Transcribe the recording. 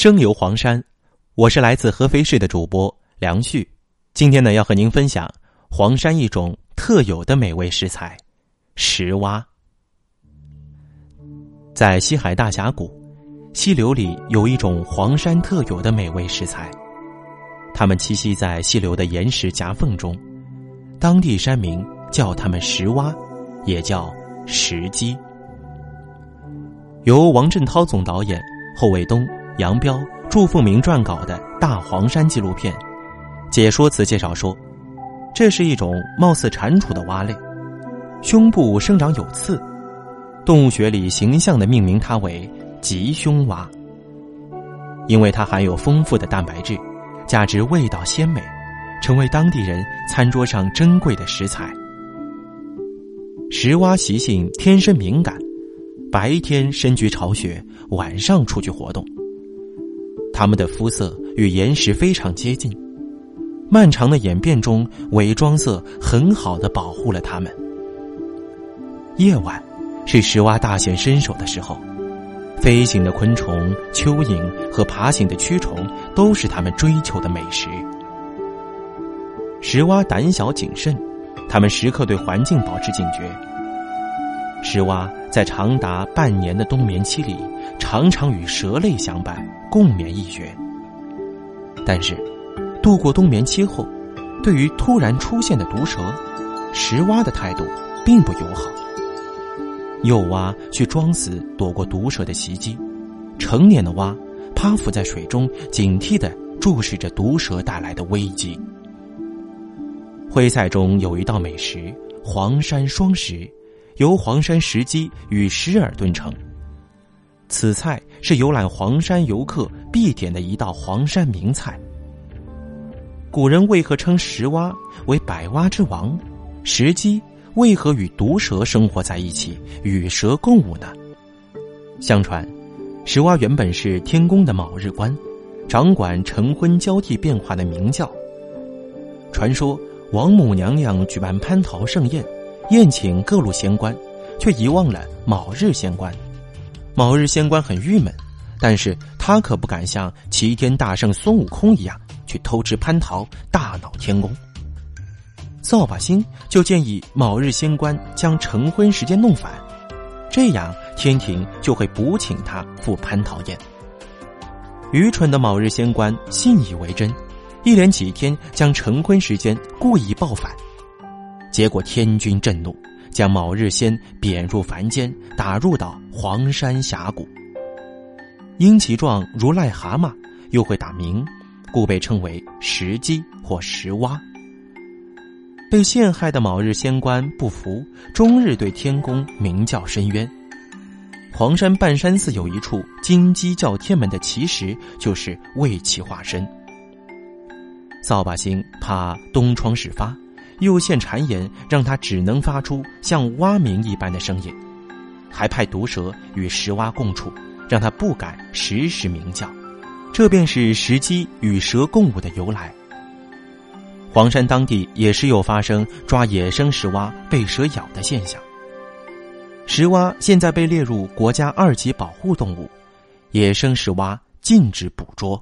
生游黄山，我是来自合肥市的主播梁旭。今天呢，要和您分享黄山一种特有的美味食材——石蛙。在西海大峡谷，溪流里有一种黄山特有的美味食材，它们栖息在溪流的岩石夹缝中，当地山民叫它们石蛙，也叫石鸡。由王振涛总导演，侯卫东。杨彪、祝凤鸣撰稿的《大黄山》纪录片，解说词介绍说，这是一种貌似蟾蜍的蛙类，胸部生长有刺，动物学里形象的命名它为吉胸蛙，因为它含有丰富的蛋白质，价值味道鲜美，成为当地人餐桌上珍贵的食材。石蛙习性天生敏感，白天深居巢穴，晚上出去活动。它们的肤色与岩石非常接近，漫长的演变中，伪装色很好的保护了它们。夜晚，是石蛙大显身手的时候，飞行的昆虫、蚯蚓和爬行的蛆虫都是它们追求的美食。石蛙胆小谨慎，它们时刻对环境保持警觉。石蛙在长达半年的冬眠期里，常常与蛇类相伴。共眠一穴，但是度过冬眠期后，对于突然出现的毒蛇，石蛙的态度并不友好。幼蛙去装死躲过毒蛇的袭击，成年的蛙趴伏在水中，警惕的注视着毒蛇带来的危机。徽菜中有一道美食——黄山双石，由黄山石鸡与石耳炖成。此菜是游览黄山游客必点的一道黄山名菜。古人为何称石蛙为百蛙之王？石鸡为何与毒蛇生活在一起，与蛇共舞呢？相传，石蛙原本是天宫的卯日官，掌管晨昏交替变化的明教。传说王母娘娘举办蟠桃盛宴，宴请各路仙官，却遗忘了卯日仙官。卯日仙官很郁闷，但是他可不敢像齐天大圣孙悟空一样去偷吃蟠桃，大闹天宫。扫把星就建议卯日仙官将成婚时间弄反，这样天庭就会补请他赴蟠桃宴。愚蠢的卯日仙官信以为真，一连几天将成婚时间故意报反，结果天君震怒。将卯日仙贬入凡间，打入到黄山峡谷。因其状如癞蛤蟆，又会打鸣，故被称为石鸡或石蛙。被陷害的卯日仙官不服，终日对天宫鸣叫申冤。黄山半山寺有一处金鸡叫天门的奇石，就是为其化身。扫把星怕东窗事发。又现谗言，让他只能发出像蛙鸣一般的声音，还派毒蛇与石蛙共处，让他不敢时时鸣叫。这便是石鸡与蛇共舞的由来。黄山当地也时有发生抓野生石蛙被蛇咬的现象。石蛙现在被列入国家二级保护动物，野生石蛙禁止捕捉。